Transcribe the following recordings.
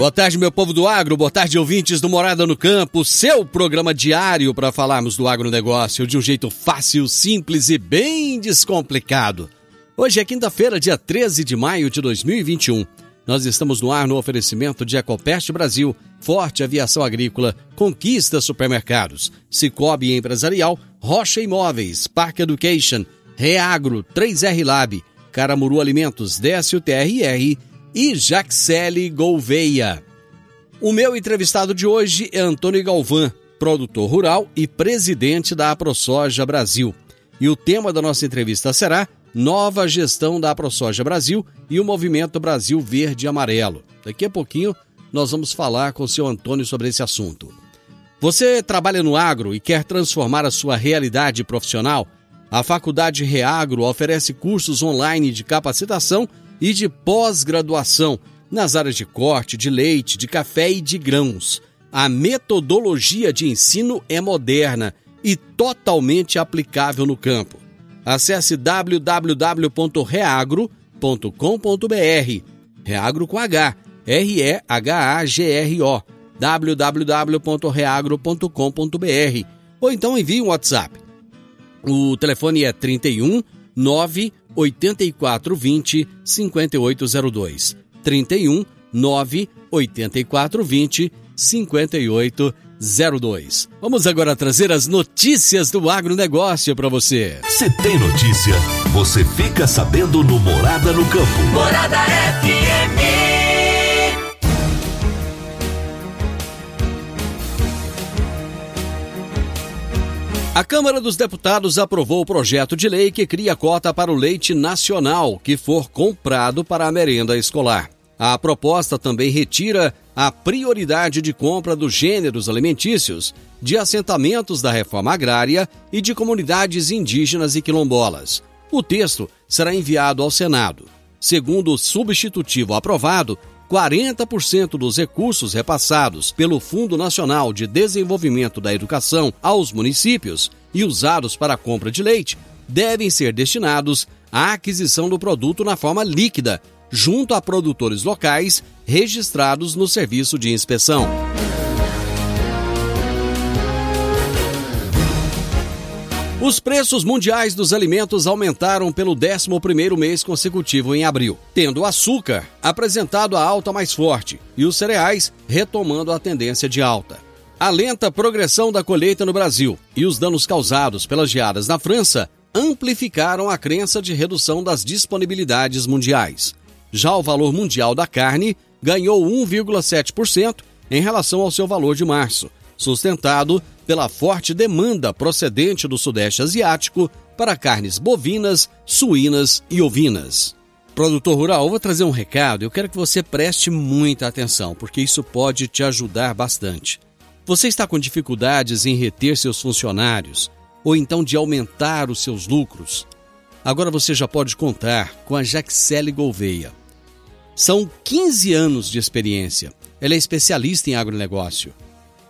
Boa tarde, meu povo do agro, boa tarde, ouvintes do Morada no Campo, seu programa diário para falarmos do agronegócio de um jeito fácil, simples e bem descomplicado. Hoje é quinta-feira, dia 13 de maio de 2021. Nós estamos no ar no oferecimento de Ecopest Brasil, Forte Aviação Agrícola, Conquista Supermercados, Cicobi Empresarial, Rocha Imóveis, Park Education, Reagro, 3R Lab, Caramuru Alimentos, Décio TRR e Jaxele Gouveia. O meu entrevistado de hoje é Antônio Galvão, produtor rural e presidente da AproSoja Brasil. E o tema da nossa entrevista será Nova Gestão da AproSoja Brasil e o Movimento Brasil Verde e Amarelo. Daqui a pouquinho nós vamos falar com o seu Antônio sobre esse assunto. Você trabalha no agro e quer transformar a sua realidade profissional? A Faculdade Reagro oferece cursos online de capacitação e de pós-graduação nas áreas de corte, de leite, de café e de grãos. A metodologia de ensino é moderna e totalmente aplicável no campo. Acesse www.reagro.com.br. Reagro com H, R-E-H-A-G-R-O. www.reagro.com.br. Ou então envie um WhatsApp. O telefone é 31 9 8420 5802. 31 9 8420 5802. Vamos agora trazer as notícias do agronegócio para você. Se tem notícia, você fica sabendo no Morada no Campo. Morada FM. A Câmara dos Deputados aprovou o projeto de lei que cria cota para o leite nacional que for comprado para a merenda escolar. A proposta também retira a prioridade de compra dos gêneros alimentícios de assentamentos da reforma agrária e de comunidades indígenas e quilombolas. O texto será enviado ao Senado. Segundo o substitutivo aprovado, 40% dos recursos repassados pelo Fundo Nacional de Desenvolvimento da Educação aos municípios e usados para a compra de leite devem ser destinados à aquisição do produto na forma líquida, junto a produtores locais registrados no serviço de inspeção. Os preços mundiais dos alimentos aumentaram pelo 11º mês consecutivo em abril, tendo o açúcar apresentado a alta mais forte e os cereais retomando a tendência de alta. A lenta progressão da colheita no Brasil e os danos causados pelas geadas na França amplificaram a crença de redução das disponibilidades mundiais. Já o valor mundial da carne ganhou 1,7% em relação ao seu valor de março, sustentado pela forte demanda procedente do Sudeste Asiático para carnes bovinas, suínas e ovinas. Produtor rural, vou trazer um recado. Eu quero que você preste muita atenção, porque isso pode te ajudar bastante. Você está com dificuldades em reter seus funcionários ou então de aumentar os seus lucros? Agora você já pode contar com a Jaxele Gouveia. São 15 anos de experiência. Ela é especialista em agronegócio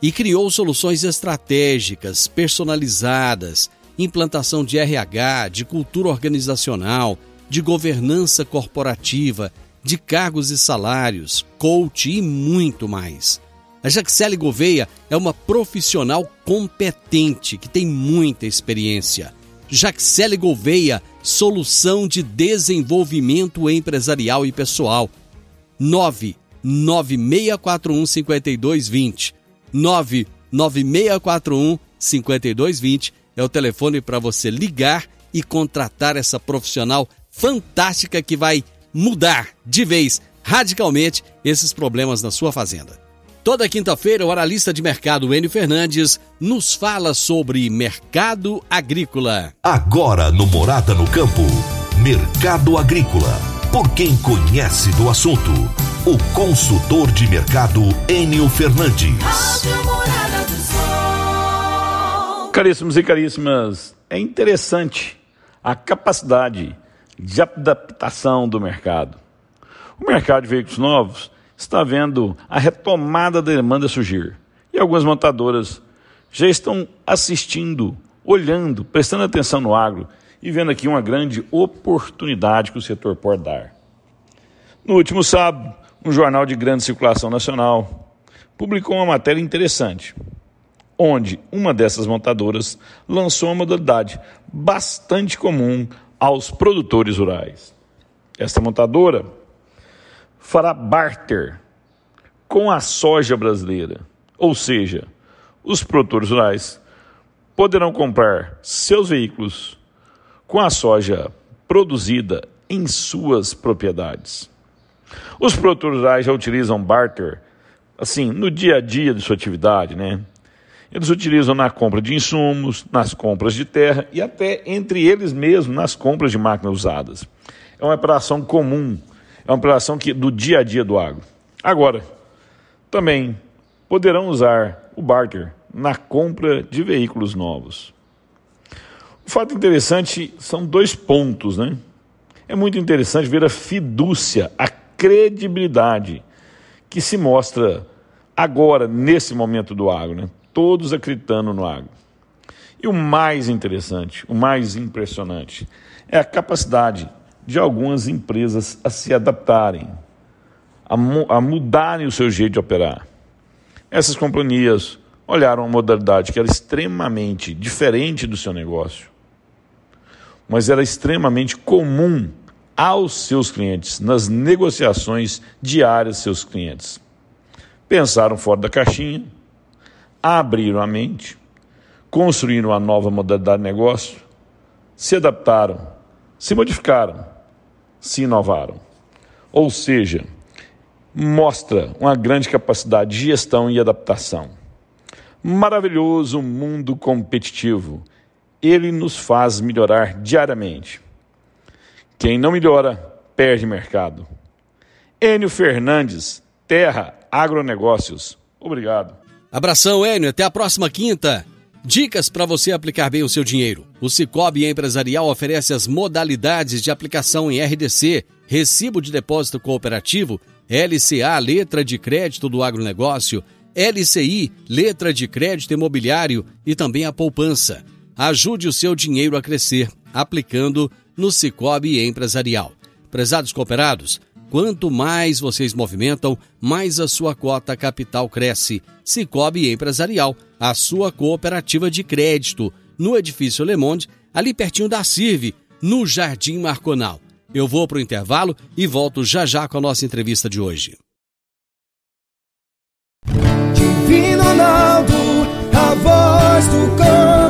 e criou soluções estratégicas, personalizadas, implantação de RH, de cultura organizacional, de governança corporativa, de cargos e salários, coach e muito mais. A Jaxele Gouveia é uma profissional competente que tem muita experiência. Jaxele Gouveia, solução de desenvolvimento empresarial e pessoal. 99641 5220. 99641 5220 é o telefone para você ligar e contratar essa profissional fantástica que vai mudar de vez, radicalmente, esses problemas na sua fazenda. Toda quinta-feira, o analista de mercado Enio Fernandes nos fala sobre mercado agrícola. Agora no Morada no Campo, Mercado Agrícola. Por quem conhece do assunto, o consultor de mercado Enio Fernandes. Caríssimos e caríssimas, é interessante a capacidade de adaptação do mercado. O mercado de veículos novos está vendo a retomada da demanda surgir. E algumas montadoras já estão assistindo, olhando, prestando atenção no agro e vendo aqui uma grande oportunidade que o setor pode dar. No último sábado, um jornal de grande circulação nacional publicou uma matéria interessante, onde uma dessas montadoras lançou uma modalidade bastante comum aos produtores rurais. Esta montadora fará barter com a soja brasileira. Ou seja, os produtores rurais poderão comprar seus veículos com a soja produzida em suas propriedades. Os produtores rurais já utilizam barter assim no dia a dia de sua atividade, né? Eles utilizam na compra de insumos, nas compras de terra e até entre eles mesmos nas compras de máquinas usadas. É uma operação comum é uma operação que, do dia a dia do agro. Agora, também poderão usar o barter na compra de veículos novos. O fato interessante são dois pontos, né? É muito interessante ver a fidúcia, a credibilidade que se mostra agora, nesse momento do agro, né? Todos acreditando no agro. E o mais interessante, o mais impressionante, é a capacidade de algumas empresas a se adaptarem, a, a mudarem o seu jeito de operar. Essas companhias olharam uma modalidade que era extremamente diferente do seu negócio, mas era extremamente comum aos seus clientes, nas negociações diárias seus clientes. Pensaram fora da caixinha, abriram a mente, construíram uma nova modalidade de negócio, se adaptaram, se modificaram se inovaram. Ou seja, mostra uma grande capacidade de gestão e adaptação. Maravilhoso mundo competitivo. Ele nos faz melhorar diariamente. Quem não melhora, perde mercado. Enio Fernandes, Terra Agronegócios. Obrigado. Abração, Enio. Até a próxima quinta. Dicas para você aplicar bem o seu dinheiro. O Cicobi Empresarial oferece as modalidades de aplicação em RDC, Recibo de Depósito Cooperativo, LCA, Letra de Crédito do Agronegócio, LCI, Letra de Crédito Imobiliário e também a poupança. Ajude o seu dinheiro a crescer aplicando no Cicobi Empresarial. Prezados cooperados, Quanto mais vocês movimentam, mais a sua cota capital cresce. Cicobi Empresarial, a sua cooperativa de crédito, no edifício Le Monde, ali pertinho da CIRV, no Jardim Marconal. Eu vou para o intervalo e volto já já com a nossa entrevista de hoje. Divino Ronaldo, a voz do campo.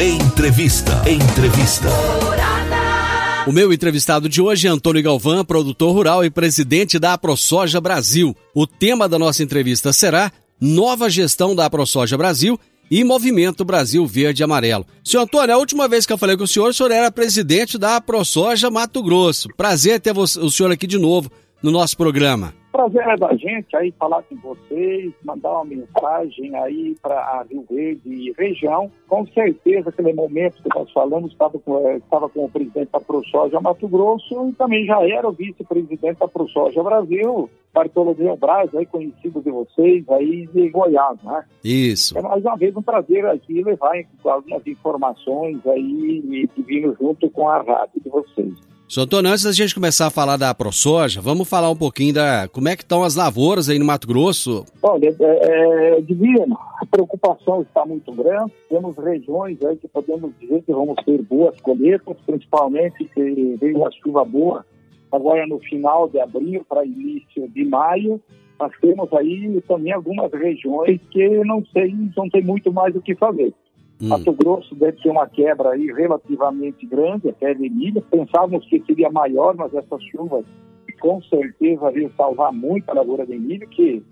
Entrevista. Entrevista. O meu entrevistado de hoje é Antônio Galvão, produtor rural e presidente da AproSoja Brasil. O tema da nossa entrevista será Nova Gestão da AproSoja Brasil e Movimento Brasil Verde e Amarelo. Senhor Antônio, a última vez que eu falei com o senhor, o senhor era presidente da AproSoja Mato Grosso. Prazer ter o senhor aqui de novo no nosso programa. Prazer é da gente aí falar com vocês, mandar uma mensagem aí para Rio Verde e região. Com certeza, aquele momento que nós falamos, estava com, eh, estava com o presidente da ProSoja Mato Grosso e também já era o vice-presidente da ProSoja Brasil, Bartolomeu Braz, aí conhecido de vocês, aí de Goiás, né? Isso. É mais uma vez um prazer aqui levar algumas informações aí e vindo junto com a rádio de vocês. Sr. Antônio, antes da gente começar a falar da ProSoja, vamos falar um pouquinho da como é que estão as lavouras aí no Mato Grosso. Olha, é, é, Divino, a preocupação está muito grande. Temos regiões aí que podemos dizer que vamos ter boas colheitas, principalmente que veio a chuva boa agora no final de abril para início de maio. Nós temos aí também algumas regiões que não sei, não tem muito mais o que fazer. Hum. Mato Grosso deve ter uma quebra aí relativamente grande, até de milho. Pensávamos que seria maior, mas essas chuvas com certeza vão salvar muito a lavoura de milho, que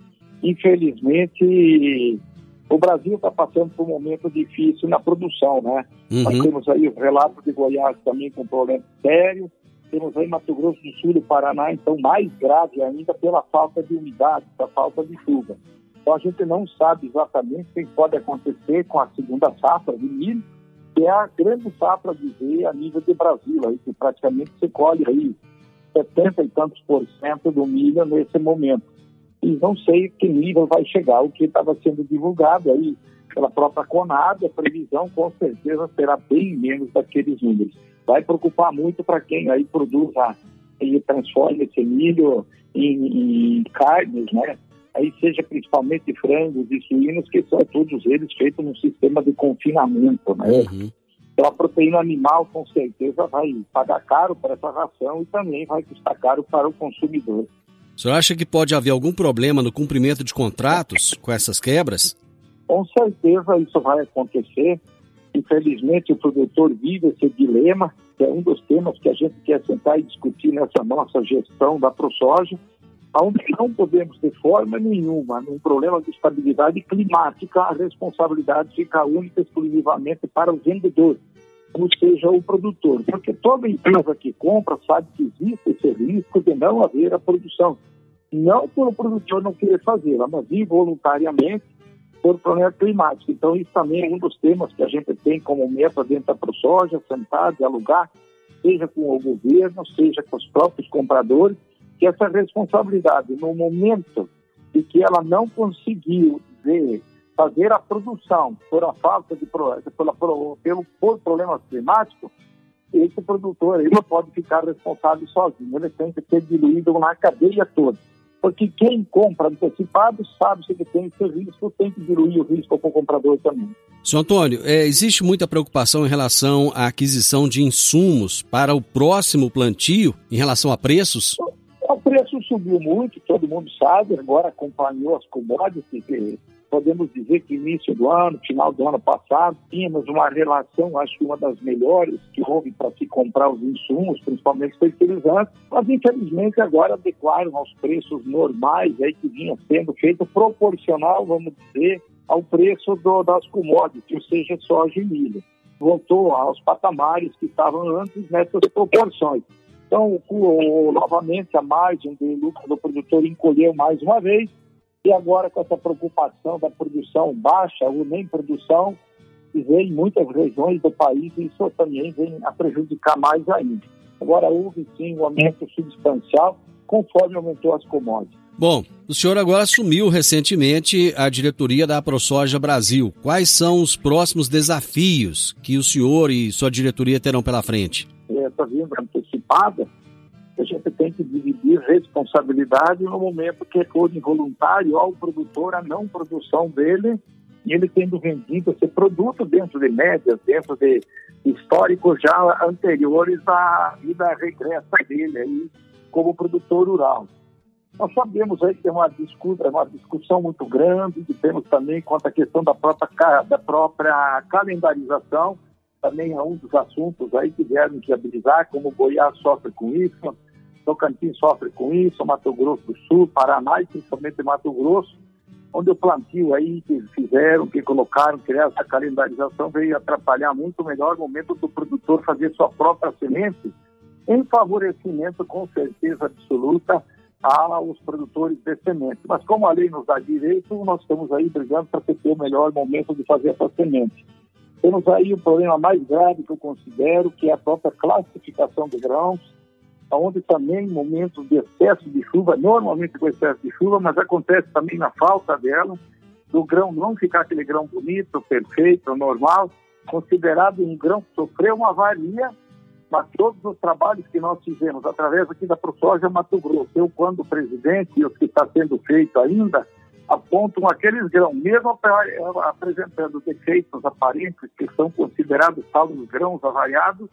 infelizmente o Brasil está passando por um momento difícil na produção, né? Uhum. Nós temos aí os relatos de Goiás também com problemas sérios, temos aí Mato Grosso do Sul e Paraná, então mais grave ainda pela falta de umidade, pela falta de chuva. Então a gente não sabe exatamente o que pode acontecer com a segunda safra de milho, que é a grande safra de ver a nível de Brasil, aí, que praticamente se colhe aí 70 e tantos por cento do milho nesse momento. E não sei que nível vai chegar. O que estava sendo divulgado aí pela própria Conab, a previsão com certeza será bem menos daqueles números. Vai preocupar muito para quem aí produz e transforma esse milho em, em carnes, né? Aí seja principalmente frangos e suínos, que são todos eles feitos num sistema de confinamento, né? Uhum. Então a proteína animal com certeza vai pagar caro para essa ração e também vai custar caro para o consumidor. O senhor acha que pode haver algum problema no cumprimento de contratos com essas quebras? Com certeza isso vai acontecer. Infelizmente o produtor vive esse dilema, que é um dos temas que a gente quer sentar e discutir nessa nossa gestão da ProSoja onde não podemos, de forma nenhuma, num problema de estabilidade climática, a responsabilidade fica única e exclusivamente para o vendedor, ou seja, o produtor. Porque toda empresa que compra sabe que existe esse risco de não haver a produção. Não por o produtor não querer fazê-la, mas involuntariamente por problema climático. Então, isso também é um dos temas que a gente tem como meta dentro da ProSoja, sentar, dialogar, seja com o governo, seja com os próprios compradores, que essa responsabilidade, no momento em que ela não conseguiu ver, fazer a produção por a falta de pela, pelo por problemas climáticos, esse produtor ele não pode ficar responsável sozinho, ele tem que ser diluído na cadeia toda. Porque quem compra antecipado sabe se ele tem esse risco, tem que diluir o risco com o comprador também. Sr. Antônio, é, existe muita preocupação em relação à aquisição de insumos para o próximo plantio, em relação a preços? Subiu muito, todo mundo sabe, agora acompanhou as commodities, podemos dizer que início do ano, final do ano passado, tínhamos uma relação, acho que uma das melhores que houve para se comprar os insumos, principalmente fertilizantes, mas infelizmente agora adequaram aos preços normais aí que vinha sendo feito proporcional, vamos dizer, ao preço do, das commodities, ou seja, soja e milho. Voltou aos patamares que estavam antes nessas proporções. Então, o, novamente, a margem do lucro do produtor encolheu mais uma vez, e agora com essa preocupação da produção baixa ou nem produção, vem em muitas regiões do país e isso também vem a prejudicar mais ainda. Agora, houve sim um aumento substancial conforme aumentou as commodities. Bom, o senhor agora assumiu recentemente a diretoria da ProSoja Brasil. Quais são os próximos desafios que o senhor e sua diretoria terão pela frente? Está vindo antecipada, a gente tem que dividir responsabilidade no momento que for involuntário ao produtor a não produção dele e ele tendo vendido esse produto dentro de médias, dentro de históricos já anteriores à vida regressa dele aí como produtor rural. Nós sabemos aí que é uma discussão, uma discussão muito grande, que temos também quanto à questão da própria, da própria calendarização, também é um dos assuntos aí que vieram viabilizar, como Goiás sofre com isso, Tocantins sofre com isso, Mato Grosso do Sul, Paraná e principalmente Mato Grosso, onde o plantio aí que fizeram, que colocaram, criaram essa calendarização, veio atrapalhar muito melhor o momento do produtor fazer sua própria semente, em favorecimento, com certeza absoluta, aos produtores de semente. Mas como a lei nos dá direito, nós estamos aí brigando para ter o melhor momento de fazer essa semente. Temos aí o problema mais grave que eu considero, que é a própria classificação de grãos, onde também momentos de excesso de chuva, normalmente com excesso de chuva, mas acontece também na falta dela, do grão não ficar aquele grão bonito, perfeito, normal, considerado um grão que sofreu uma avaria, mas todos os trabalhos que nós fizemos através aqui da ProSoja Mato Grosso, eu quando presidente e os que está sendo feito ainda, apontam aqueles grãos, mesmo apresentando defeitos aparentes que são considerados saldos grãos avariados,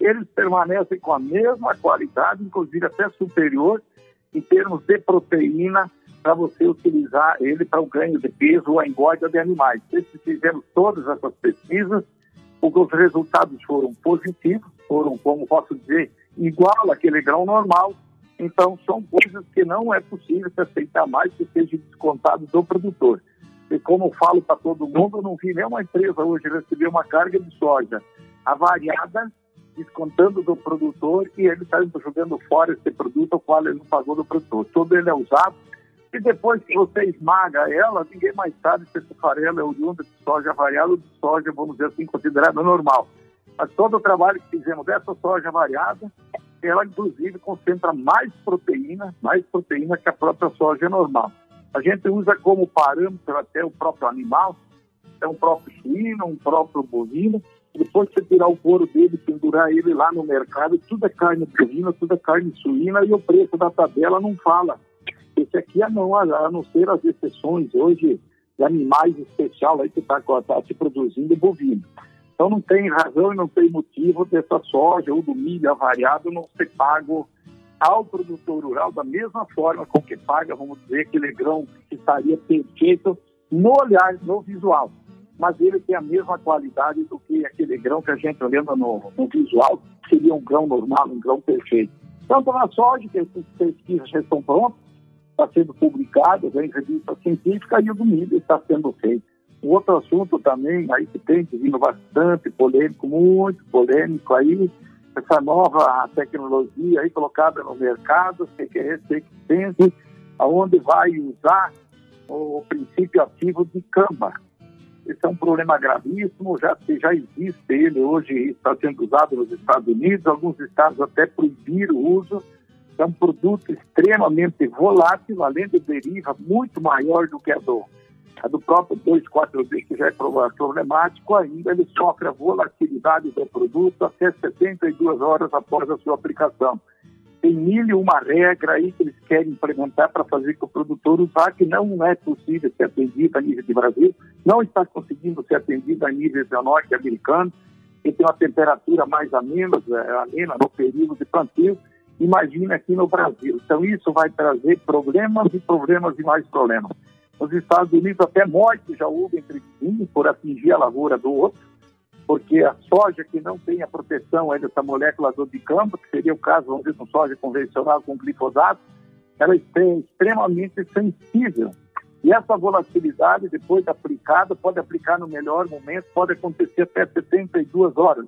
eles permanecem com a mesma qualidade, inclusive até superior, em termos de proteína, para você utilizar ele para o ganho de peso ou a engorda de animais. Fizemos todas essas pesquisas, os resultados foram positivos, foram, como posso dizer, igual àquele grão normal. Então, são coisas que não é possível se aceitar mais que seja descontado do produtor. E como eu falo para todo mundo, eu não vi nenhuma empresa hoje receber uma carga de soja avariada descontando do produtor e ele está jogando fora esse produto ao qual ele não pagou do produtor. Todo ele é usado e depois que você esmaga ela, ninguém mais sabe se esse farelo é oriundo de soja variada ou de soja, vamos dizer assim, considerada normal. Mas todo o trabalho que fizemos dessa soja variada, ela inclusive concentra mais proteína, mais proteína que a própria soja normal. A gente usa como parâmetro até o próprio animal, é um próprio suíno, um próprio bovino, depois você tirar o couro dele, pendurar ele lá no mercado, tudo é carne bovina, tudo é carne suína e o preço da tabela não fala. Esse aqui, a não, a não ser as exceções hoje de animais especial aí que está tá se produzindo bovino. Então não tem razão e não tem motivo dessa soja ou do milho avariado não ser pago ao produtor rural da mesma forma com que paga, vamos dizer, aquele grão que estaria perfeito no olhar, no visual mas ele tem a mesma qualidade do que aquele grão que a gente olhando no, no visual, seria um grão normal, um grão perfeito. Tanto na soja, que essas pesquisas já estão prontas, está sendo publicadas em revista científica, e o do milho está sendo feito. Outro assunto também, aí que tem vindo bastante polêmico, muito polêmico aí, essa nova tecnologia aí colocada no mercado, que é resistente, aonde vai usar o princípio ativo de cama esse é um problema gravíssimo, já, já existe ele hoje, está sendo usado nos Estados Unidos, alguns estados até proibiram o uso. É um produto extremamente volátil, além de deriva muito maior do que a do, a do próprio 2,4-D, que já é problemático, ainda ele sofre a volatilidade do produto até 72 horas após a sua aplicação tem mil e uma regra aí que eles querem implementar para fazer que o produtor usar, que não é possível ser atendido a nível de Brasil, não está conseguindo ser atendido a nível de norte-americano, que tem uma temperatura mais amena, é, amena no período de plantio, imagina aqui no Brasil. Então isso vai trazer problemas e problemas e mais problemas. Nos Estados Unidos até morte já houve entre um por atingir a lavoura do outro, porque a soja que não tem a proteção dessa molécula do dicampo, que seria o caso, vamos dizer, com soja convencional com glifosato, ela é extremamente sensível. E essa volatilidade, depois aplicada, pode aplicar no melhor momento, pode acontecer até 72 horas.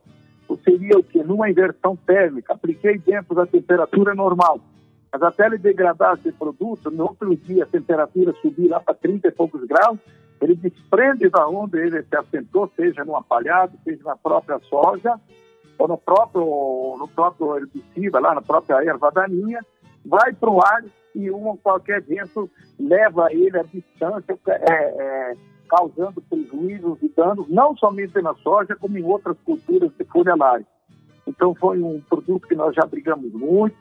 Ou seria o que? Numa inversão térmica, apliquei dentro da temperatura normal. Mas até ele degradar esse produto, no outro dia a temperatura subir lá para 30 e poucos graus, ele desprende da onde ele se assentou, seja no apalhado, seja na própria soja, ou no próprio, no próprio herbicida, lá na própria erva daninha, vai para o ar e um qualquer vento leva ele à distância, é, é, causando prejuízos e danos, não somente na soja, como em outras culturas de folhagem. Então foi um produto que nós já brigamos muito,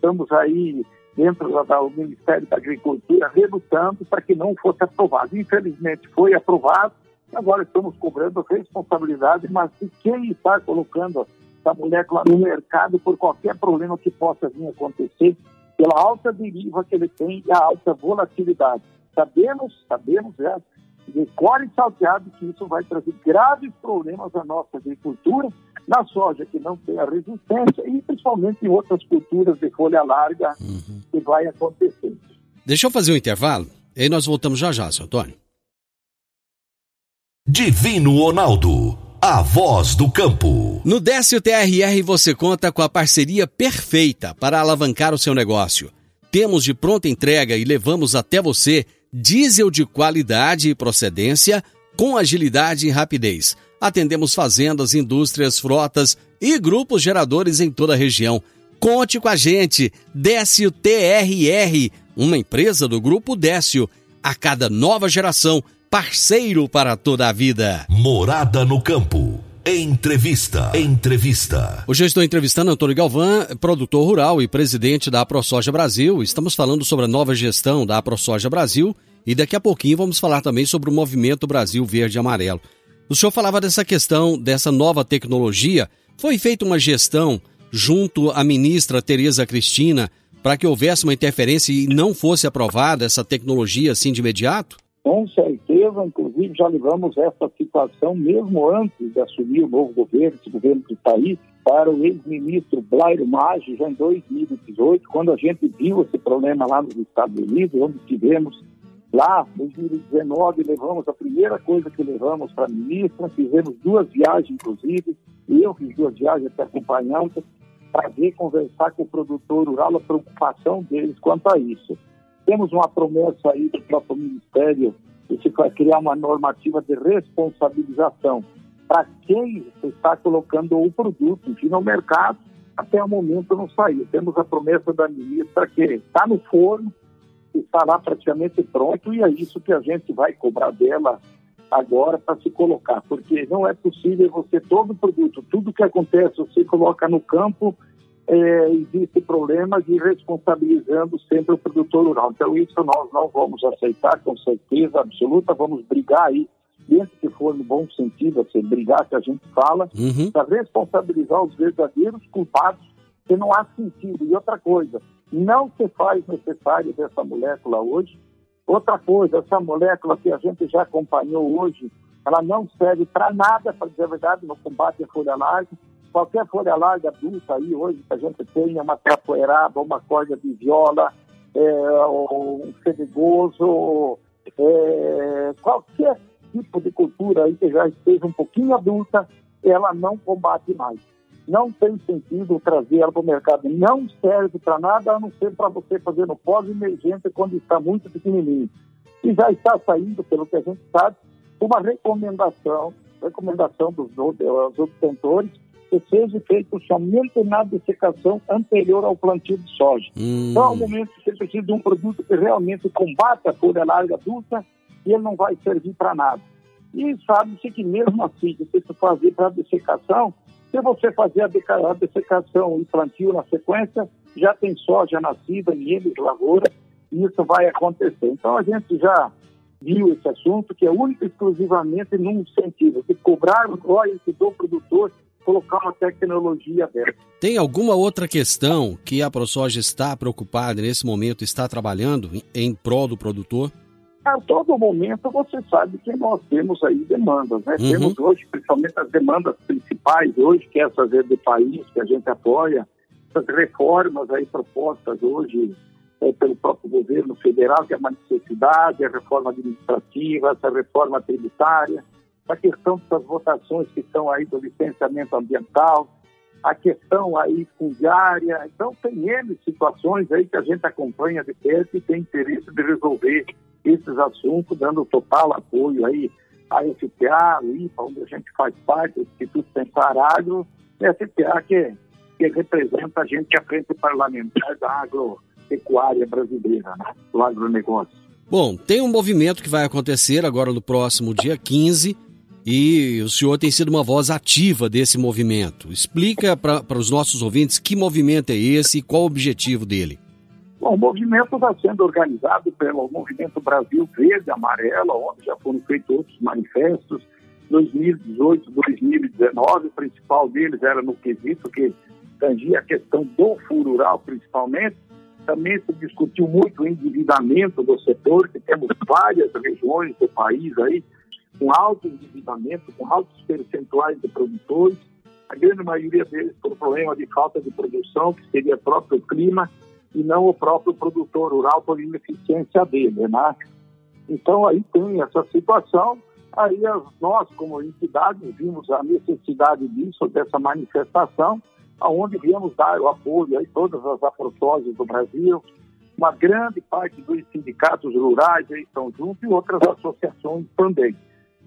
estamos aí dentro do Ministério da Agricultura, relutando para que não fosse aprovado. Infelizmente foi aprovado, agora estamos cobrando responsabilidade, mas de quem está colocando essa molécula no mercado por qualquer problema que possa vir acontecer, pela alta deriva que ele tem e a alta volatilidade. Sabemos, sabemos já, de cor e salteado que isso vai trazer graves problemas à nossa agricultura, na soja que não tem a resistência e principalmente em outras culturas de folha larga uhum. que vai acontecer. Deixa eu fazer um intervalo e aí nós voltamos já já, seu Antônio. Divino Ronaldo, a voz do campo. No Décio TRR você conta com a parceria perfeita para alavancar o seu negócio temos de pronta entrega e levamos até você diesel de qualidade e procedência com agilidade e rapidez. Atendemos fazendas, indústrias, frotas e grupos geradores em toda a região. Conte com a gente, Décio TRR, uma empresa do Grupo Décio. A cada nova geração, parceiro para toda a vida. Morada no campo. Entrevista. Entrevista. Hoje eu estou entrevistando Antônio Galvão, produtor rural e presidente da AproSoja Brasil. Estamos falando sobre a nova gestão da AproSoja Brasil e daqui a pouquinho vamos falar também sobre o movimento Brasil Verde e Amarelo. O senhor falava dessa questão, dessa nova tecnologia. Foi feita uma gestão junto à ministra Tereza Cristina para que houvesse uma interferência e não fosse aprovada essa tecnologia assim de imediato? Com certeza, inclusive já levamos essa situação mesmo antes de assumir o novo governo, esse governo está aí, para o ex-ministro Blair Maggi, já em 2018, quando a gente viu esse problema lá nos Estados Unidos, onde tivemos lá, em 2019, levamos a primeira coisa que levamos para a ministra, fizemos duas viagens, inclusive, eu fiz duas viagens até acompanhando, para ver, conversar com o produtor rural, a preocupação deles quanto a isso. Temos uma promessa aí do próprio Ministério de se criar uma normativa de responsabilização para quem está colocando o produto, enfim, no mercado, até o momento não saiu. Temos a promessa da ministra que está no forno, está lá praticamente pronto, e é isso que a gente vai cobrar dela agora para se colocar, porque não é possível você, todo produto, tudo que acontece, você coloca no campo é, existe problema de responsabilizando sempre o produtor rural. Então, isso nós não vamos aceitar com certeza absoluta, vamos brigar aí, dentro que for no bom sentido, assim, brigar que a gente fala, uhum. para responsabilizar os verdadeiros culpados, que não há sentido. E outra coisa, não se faz necessário dessa molécula hoje. Outra coisa, essa molécula que a gente já acompanhou hoje, ela não serve para nada, para dizer a verdade, no combate à folha larga qualquer folha larga adulta aí hoje que a gente tenha uma capoeiraba, uma corda de viola, é, um fedegoso, é, qualquer tipo de cultura aí que já esteja um pouquinho adulta, ela não combate mais. Não tem sentido trazer ela para o mercado. Não serve para nada, a não ser para você fazer no pós-emergência quando está muito pequenininho. E já está saindo, pelo que a gente sabe, uma recomendação, recomendação dos, dos obtentores que seja feito somente na dessecação anterior ao plantio de soja. Hum. Então, ao momento que você precisa de um produto que realmente combata a folha larga adulta, e ele não vai servir para nada. E sabe-se que mesmo assim, se você fazer para dessecação, se você fazer a dessecação e plantio na sequência, já tem soja nascida em eles, lavoura, e isso vai acontecer. Então a gente já viu esse assunto, que é único exclusivamente num sentido, de cobrar o royalty do produtor colocar uma tecnologia dessa. Tem alguma outra questão que a ProSoja está preocupada nesse momento, está trabalhando em prol do produtor? A todo momento você sabe que nós temos aí demandas, né? Uhum. Temos hoje, principalmente as demandas principais hoje, que é essa verde país que a gente apoia, essas reformas aí propostas hoje é, pelo próprio governo federal, que é uma necessidade, a reforma administrativa, essa reforma tributária, a questão dessas votações que estão aí do licenciamento ambiental, a questão aí fundiária. Então, tem N situações aí que a gente acompanha de perto e tem interesse de resolver esses assuntos, dando total apoio aí à FPA, o IPA, onde a gente faz parte, o Instituto Pensar Agro, e a FPA que, que representa a gente a frente parlamentar da agropecuária brasileira, né, do agronegócio. Bom, tem um movimento que vai acontecer agora no próximo dia 15, e o senhor tem sido uma voz ativa desse movimento. Explica para os nossos ouvintes que movimento é esse e qual o objetivo dele. Bom, o movimento está sendo organizado pelo Movimento Brasil Verde Amarelo, onde já foram feitos outros manifestos. 2018, 2019, o principal deles era no quesito que tangia a questão do furo rural, principalmente. Também se discutiu muito o endividamento do setor, que temos várias regiões do país aí com alto endividamento, com altos percentuais de produtores, a grande maioria deles por problema de falta de produção, que seria próprio clima, e não o próprio produtor rural por ineficiência dele, né? Então aí tem essa situação, aí nós como entidade vimos a necessidade disso, dessa manifestação, aonde viemos dar o apoio a todas as afrotoses do Brasil, uma grande parte dos sindicatos rurais aí estão juntos e outras associações também.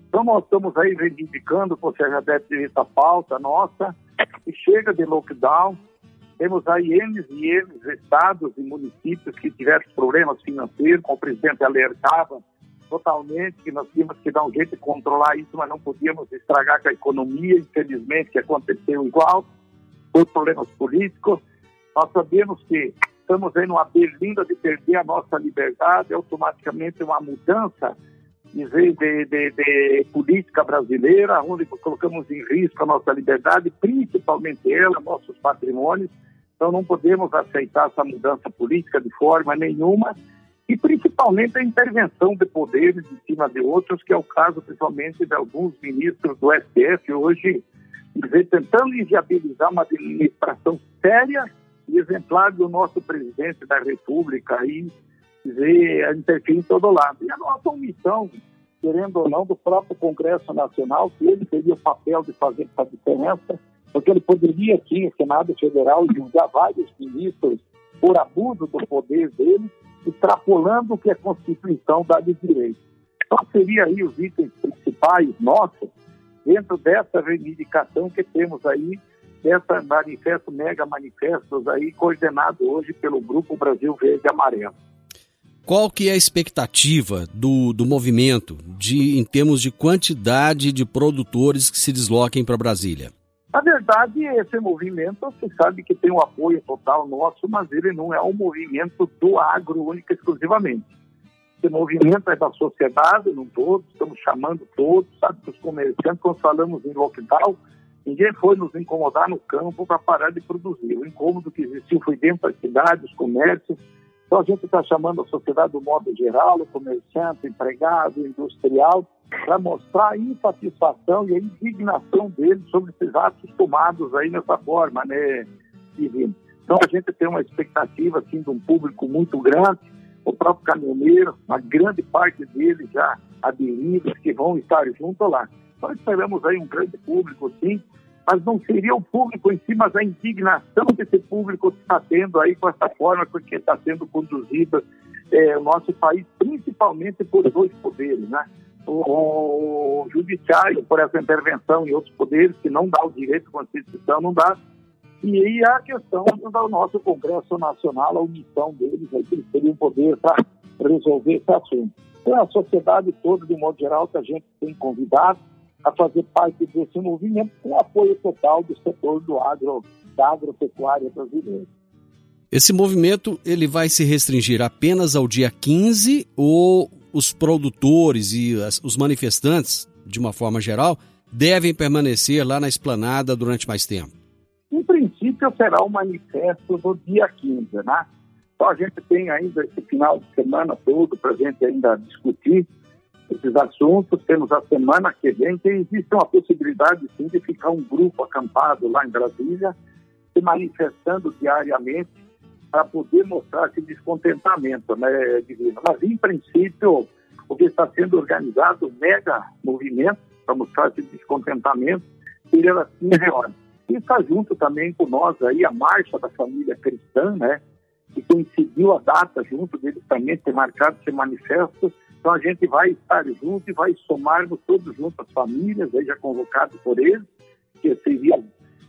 Então nós estamos aí reivindicando, você já deve ter visto a pauta nossa, que chega de lockdown, temos aí N e N estados e municípios que tiveram problemas financeiros, como o presidente alertava totalmente que nós tínhamos que dar um jeito de controlar isso, mas não podíamos estragar com a economia, infelizmente, que aconteceu igual, por problemas políticos. Nós sabemos que estamos aí numa berlinda de perder a nossa liberdade, automaticamente uma mudança de, de, de, de, política brasileira, onde colocamos em risco a nossa liberdade, principalmente ela, nossos patrimônios. Então não podemos aceitar essa mudança política de forma nenhuma e principalmente a intervenção de poderes em cima de outros, que é o caso principalmente de alguns ministros do STF hoje, tentando inviabilizar uma administração séria e exemplar do nosso presidente da República aí, dizer, interferir em todo lado. E a nossa omissão, querendo ou não, do próprio Congresso Nacional, que ele teria o papel de fazer essa diferença, porque ele poderia aqui, no Senado Federal, julgar vários ministros por abuso do poder dele, extrapolando o que a Constituição dá de direito. Então, seria aí os itens principais nossos dentro dessa reivindicação que temos aí, dessa manifesto, mega manifestos aí, coordenado hoje pelo Grupo Brasil Verde e Amarelo. Qual que é a expectativa do, do movimento de, em termos de quantidade de produtores que se desloquem para Brasília? Na verdade, esse movimento, você sabe que tem o um apoio total nosso, mas ele não é um movimento do agro única exclusivamente. Esse movimento é da sociedade, não todos, estamos chamando todos, sabe, os comerciantes, quando falamos em lockdown, ninguém foi nos incomodar no campo para parar de produzir. O incômodo que existiu foi dentro das cidades, os comércios. Então a gente está chamando a sociedade do modo geral, o comerciante, o empregado, o industrial, para mostrar a insatisfação e a indignação dele sobre esses atos tomados aí nessa forma, né, Divino? Então a gente tem uma expectativa assim de um público muito grande, o próprio caminhoneiro, uma grande parte deles já aderidos que vão estar junto lá. Nós esperamos aí um grande público, sim, mas não seria o público em si, mas a indignação que esse público está tendo aí com essa forma porque está sendo conduzida é, o nosso país, principalmente por dois poderes, né? o, o judiciário por essa intervenção e outros poderes que não dá o direito à Constituição, não dá. E a questão do nosso Congresso Nacional, a omissão deles, aí, que eles teriam poder para resolver esse assunto. Então, a sociedade toda, de modo geral, que a gente tem convidado a fazer parte desse movimento com apoio total do setor do agro, da agropecuária brasileira. Esse movimento ele vai se restringir apenas ao dia 15 ou os produtores e as, os manifestantes, de uma forma geral, devem permanecer lá na esplanada durante mais tempo? Em princípio, será o manifesto do dia 15, né? Então, a gente tem ainda esse final de semana todo para a gente ainda discutir esses assuntos. Temos a semana que vem, que existe uma possibilidade, sim, de ficar um grupo acampado lá em Brasília, se manifestando diariamente para poder mostrar esse descontentamento, né, Divino? Mas, em princípio, o que está sendo organizado, mega movimento, para mostrar esse descontentamento, seria assim melhor. E está junto também com nós aí a Marcha da Família Cristã, né, que coincidiu a data junto deles também ter marcado esse manifesto. Então a gente vai estar junto e vai somarmos todos juntos as famílias, aí já convocados por eles, que seria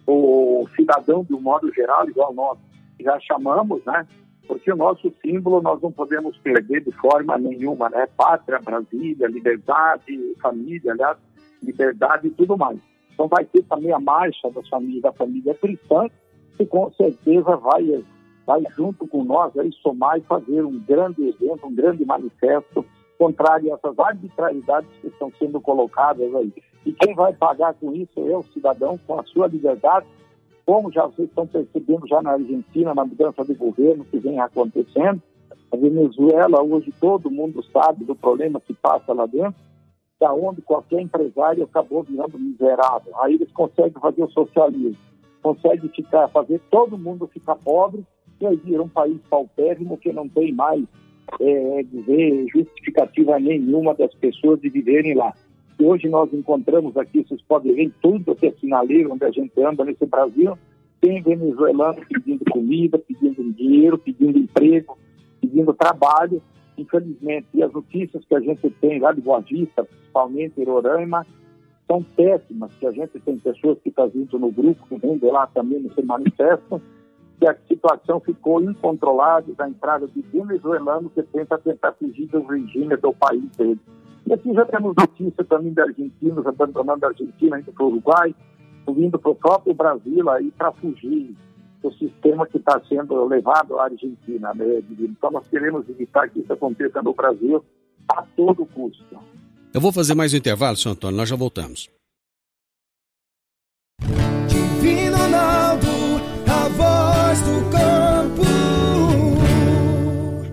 o cidadão de um modo geral, igual nós, já chamamos, né? Porque o nosso símbolo nós não podemos perder de forma nenhuma, né? Pátria, Brasília, liberdade, família, aliás, liberdade e tudo mais. Então vai ter também a marcha da família, da família cristã, que com certeza vai, vai junto com nós aí somar e fazer um grande evento, um grande manifesto contrário a essas arbitrariedades que estão sendo colocadas aí. E quem vai pagar com isso é o cidadão, com a sua liberdade, como já vocês estão percebendo já na Argentina, na mudança de governo que vem acontecendo, a Venezuela, hoje todo mundo sabe do problema que passa lá dentro, da onde qualquer empresário acabou virando miserável. Aí eles conseguem fazer o socialismo, conseguem ficar, fazer todo mundo ficar pobre, aí vira um país paupérrimo que não tem mais é, dizer justificativa nenhuma das pessoas de viverem lá hoje nós encontramos aqui, vocês podem ver tudo que é sinaleiro onde a gente anda nesse Brasil, tem venezuelano pedindo comida, pedindo dinheiro, pedindo emprego, seguindo trabalho. Infelizmente, e as notícias que a gente tem lá de Boa Vista, principalmente em Roraima, são péssimas, que a gente tem pessoas que estão vindo no grupo, que vêm de lá também não se manifestam, que a situação ficou incontrolada da entrada de venezuelanos que tenta tentar fugir do regime do país deles. E aqui já temos notícia também de argentinos abandonando a Argentina, indo para o Uruguai, vindo para o próprio Brasil aí para fugir do sistema que está sendo levado à Argentina. Né? Então nós queremos evitar que isso aconteça no Brasil a todo custo. Eu vou fazer mais um intervalo, senhor Antônio, nós já voltamos.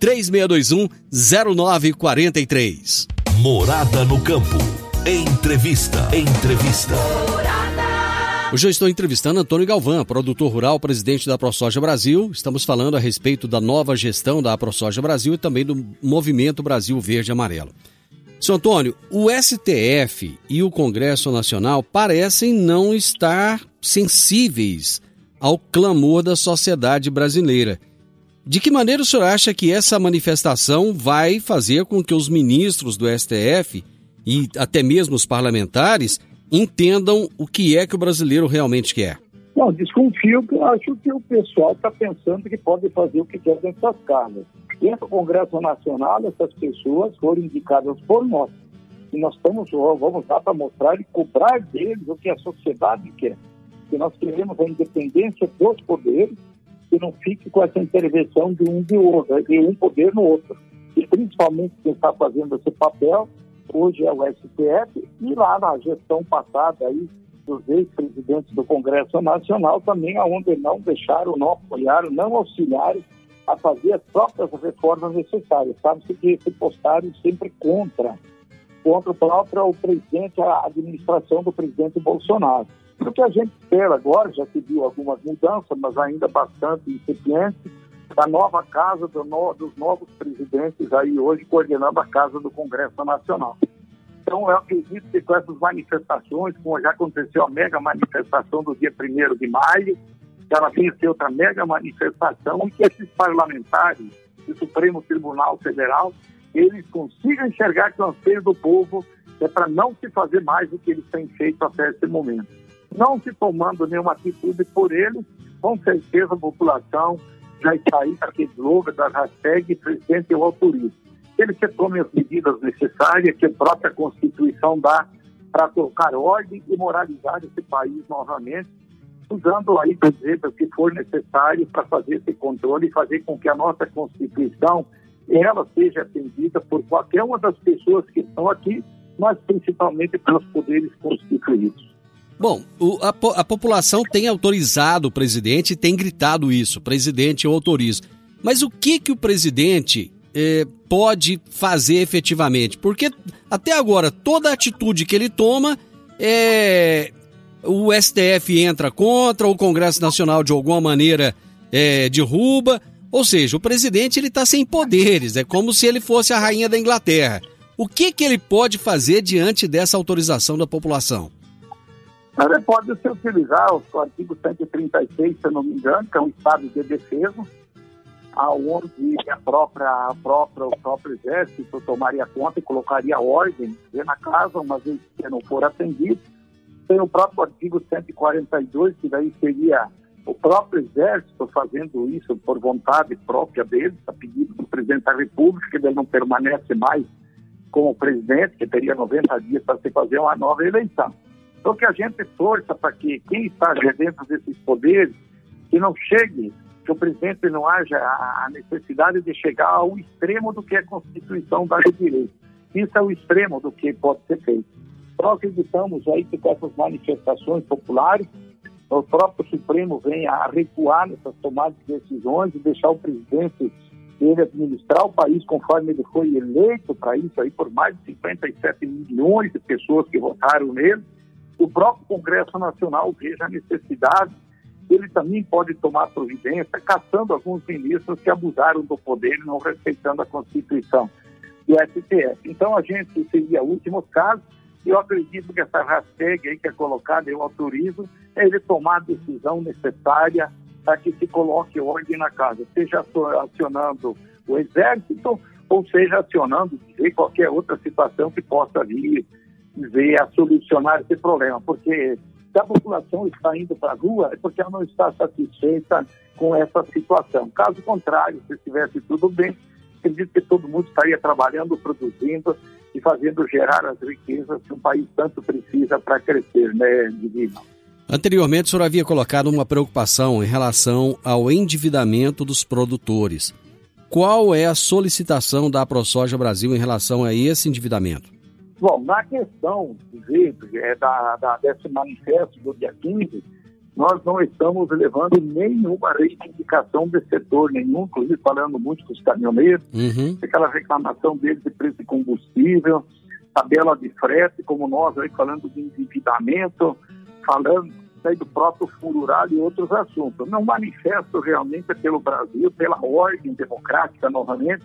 3621-0943. Morada no Campo. Entrevista. Entrevista. Hoje eu estou entrevistando Antônio Galvão, produtor rural, presidente da ProSoja Brasil. Estamos falando a respeito da nova gestão da ProSoja Brasil e também do movimento Brasil Verde e Amarelo. Seu Antônio, o STF e o Congresso Nacional parecem não estar sensíveis ao clamor da sociedade brasileira. De que maneira o senhor acha que essa manifestação vai fazer com que os ministros do STF e até mesmo os parlamentares entendam o que é que o brasileiro realmente quer? Não, desconfio que eu acho que o pessoal está pensando que pode fazer o que quer dentro das casas. Dentro do Congresso Nacional, essas pessoas foram indicadas por nós. E nós estamos, vamos lá para mostrar e cobrar deles o que a sociedade quer. Que nós queremos a independência dos poderes, que não fique com essa intervenção de um de outro, de um poder no outro. E principalmente quem está fazendo esse papel hoje é o STF e lá na gestão passada aí dos ex-presidentes do Congresso Nacional também aonde não deixaram, não apoiaram, não auxiliaram a fazer as próprias reformas necessárias. Sabe-se que se postaram sempre contra, contra o próprio presidente, a administração do presidente Bolsonaro. O que a gente espera agora, já se viu algumas mudanças, mas ainda bastante incipientes, da nova casa do no, dos novos presidentes aí hoje coordenando a casa do Congresso Nacional. Então, eu acredito que com essas manifestações, como já aconteceu a mega manifestação do dia 1 de maio, que ela venha ser outra mega manifestação e que esses parlamentares do Supremo Tribunal Federal, eles consigam enxergar que o anseio do povo é para não se fazer mais do que eles têm feito até esse momento. Não se tomando nenhuma atitude por eles, com certeza a população já está aí para aquele slogan da hashtag presidente eu autorizo ele que tome as medidas necessárias que a própria Constituição dá para colocar ordem e moralizar esse país novamente, usando aí, por exemplo, o que for necessário para fazer esse controle e fazer com que a nossa Constituição ela seja atendida por qualquer uma das pessoas que estão aqui, mas principalmente pelos poderes constituídos. Bom, o, a, a, população tem autorizado o presidente tem gritado isso, presidente eu autorizo. Mas o que que o presidente é, pode fazer efetivamente? Porque até agora toda atitude que ele toma é o STF entra contra, o Congresso Nacional de alguma maneira é, derruba, ou seja, o presidente ele está sem poderes, é como se ele fosse a rainha da Inglaterra. O que que ele pode fazer diante dessa autorização da população? Ele pode se utilizar o artigo 136, se eu não me engano, que é um estado de defesa, aonde a própria, a própria, o próprio exército tomaria conta e colocaria ordem na casa, uma vez que não for atendido. Tem o próprio artigo 142, que daí seria o próprio exército fazendo isso por vontade própria dele, a pedido do presidente da República, que ele não permanece mais como presidente, que teria 90 dias para se fazer uma nova eleição. Então, que a gente torça para que quem está dentro desses poderes, que não chegue que o presidente não haja a necessidade de chegar ao extremo do que a Constituição dá de direito. Isso é o extremo do que pode ser feito. Nós acreditamos aí que com essas manifestações populares, o próprio Supremo venha a recuar nessas tomadas de decisões e deixar o presidente ele administrar o país conforme ele foi eleito para isso aí por mais de 57 milhões de pessoas que votaram nele. O próprio Congresso Nacional veja a necessidade, ele também pode tomar providência, caçando alguns ministros que abusaram do poder e não respeitando a Constituição do STF. Então a gente seria últimos casos, e eu acredito que essa hashtag aí que é colocada, eu autorizo, é ele tomar a decisão necessária para que se coloque ordem na casa, seja acionando o exército ou seja acionando qualquer outra situação que possa vir ver a solucionar esse problema, porque se a população está indo para a rua é porque ela não está satisfeita com essa situação. Caso contrário, se estivesse tudo bem, acredito que todo mundo estaria trabalhando, produzindo e fazendo gerar as riquezas que um país tanto precisa para crescer, né, Divino? Anteriormente, o senhor havia colocado uma preocupação em relação ao endividamento dos produtores. Qual é a solicitação da ProSoja Brasil em relação a esse endividamento? Bom, na questão é, da, da, desse manifesto do dia 15, nós não estamos levando nenhuma reivindicação desse setor nenhum, inclusive falando muito com os caminhoneiros, uhum. aquela reclamação deles de preço de combustível, tabela de frete, como nós aí falando de endividamento, falando aí do próprio fundo rural e outros assuntos. Não manifesto realmente pelo Brasil, pela ordem democrática novamente,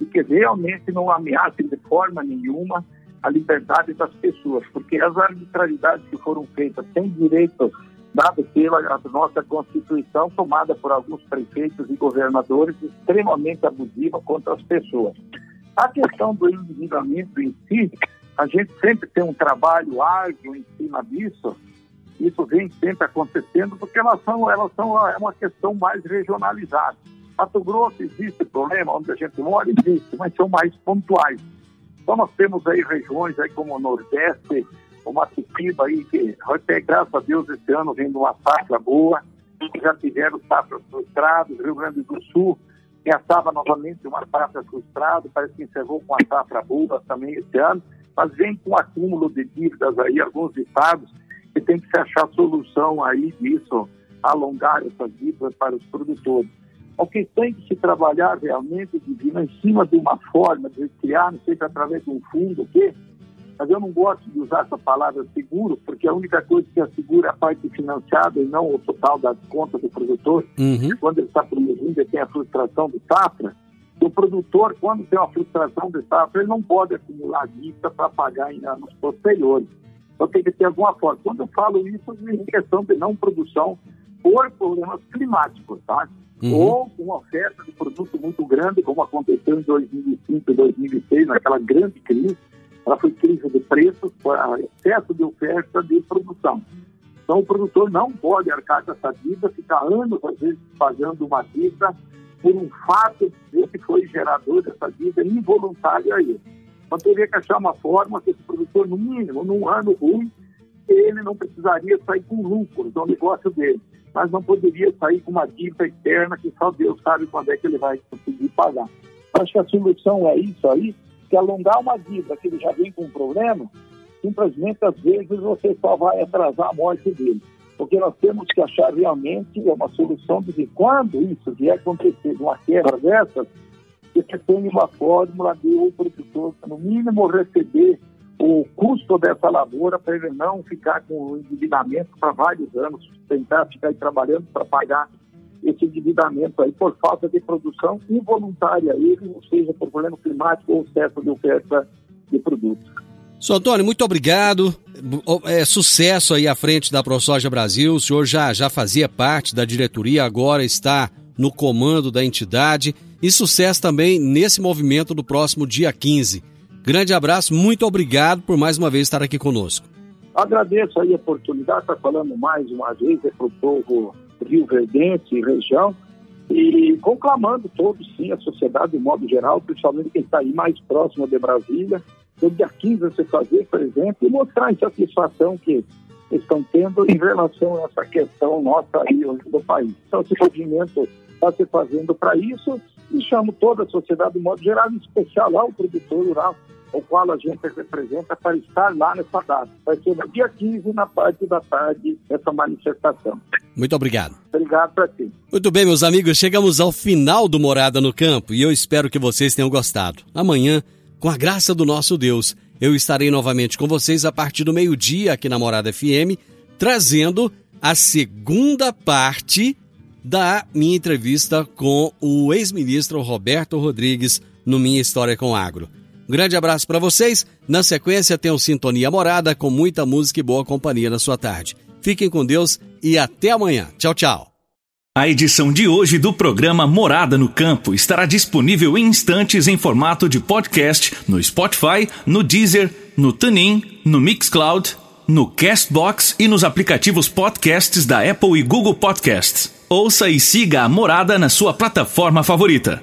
e que realmente não ameace de forma nenhuma a liberdade das pessoas, porque as arbitrariedades que foram feitas sem direito dado pela nossa Constituição, tomada por alguns prefeitos e governadores, extremamente abusiva contra as pessoas. A questão do endividamento em si, a gente sempre tem um trabalho ágil em cima disso, isso vem sempre acontecendo porque elas são, elas são é uma questão mais regionalizada. Mato Grosso existe problema, onde a gente mora existe, mas são mais pontuais. Então nós temos aí regiões aí como o Nordeste, o Matipiba aí, que até graças a Deus esse ano vem uma safra boa, já tiveram safras frustradas, Rio Grande do Sul já estava novamente uma safra frustrada, parece que encerrou com a safra boa também esse ano, mas vem com um acúmulo de dívidas aí, alguns estados, que tem que se achar solução aí disso, alongar essas dívidas para os produtores. O que tem que se trabalhar realmente, Divino, em cima de uma forma de criar, não sei se através de um fundo, o quê? Mas eu não gosto de usar essa palavra seguro, porque a única coisa que assegura é a parte financiada e não o total das contas do produtor. Uhum. Quando ele está produzindo, ele tem a frustração do safra. O produtor, quando tem uma frustração de safra, ele não pode acumular dívida para pagar em anos posteriores. Então tem que ter alguma forma. Quando eu falo isso, é questão de não produção por problemas climáticos, tá? Uhum. Ou uma oferta de produto muito grande, como aconteceu em 2005 e 2006, naquela grande crise. Ela foi crise de preços, excesso de oferta de produção. Então, o produtor não pode arcar com essa dívida, ficar anos, às vezes, pagando uma dívida por um fato que foi gerador dessa dívida involuntária a ele. Então teria que achar uma forma que esse produtor, no mínimo, num ano ruim, ele não precisaria sair com lucro do negócio dele, mas não poderia sair com uma dívida externa que só Deus sabe quando é que ele vai conseguir pagar. Acho que a solução é isso aí, que alongar uma dívida que ele já vem com um problema, simplesmente às vezes você só vai atrasar a morte dele. Porque nós temos que achar realmente uma solução de que quando isso vier acontecer, uma quebra dessas, você tem uma fórmula de o produtor, no mínimo, receber o custo dessa lavoura para ele não ficar com endividamento para vários anos, tentar ficar trabalhando para pagar esse endividamento aí por falta de produção involuntária, ele, ou seja, por problema climático ou excesso de oferta de produtos. Sr. Antônio, muito obrigado. É, sucesso aí à frente da ProSoja Brasil. O senhor já, já fazia parte da diretoria, agora está no comando da entidade e sucesso também nesse movimento do próximo dia 15. Grande abraço, muito obrigado por mais uma vez estar aqui conosco. Agradeço aí a oportunidade, estar falando mais uma vez é para o povo Rio Verdense e região e conclamando todos, sim, a sociedade de modo geral, principalmente quem está aí mais próximo de Brasília, no dia 15 você fazer presente e mostrar a insatisfação que estão tendo em relação a essa questão nossa aí do país. Então, esse movimento está se fazendo para isso e chamo toda a sociedade, de modo geral, em especial lá o produtor rural, o qual a gente representa para estar lá nessa data. Vai ser no dia 15, na parte da tarde, essa manifestação. Muito obrigado. Obrigado para ti. Muito bem, meus amigos, chegamos ao final do Morada no Campo e eu espero que vocês tenham gostado. Amanhã, com a graça do nosso Deus, eu estarei novamente com vocês a partir do meio-dia aqui na Morada FM, trazendo a segunda parte da minha entrevista com o ex-ministro Roberto Rodrigues no Minha História com Agro. Um grande abraço para vocês. Na sequência, tem o Sintonia Morada com muita música e boa companhia na sua tarde. Fiquem com Deus e até amanhã. Tchau, tchau. A edição de hoje do programa Morada no Campo estará disponível em instantes em formato de podcast no Spotify, no Deezer, no TuneIn, no Mixcloud, no Castbox e nos aplicativos podcasts da Apple e Google Podcasts. Ouça e siga a Morada na sua plataforma favorita.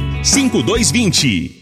5220.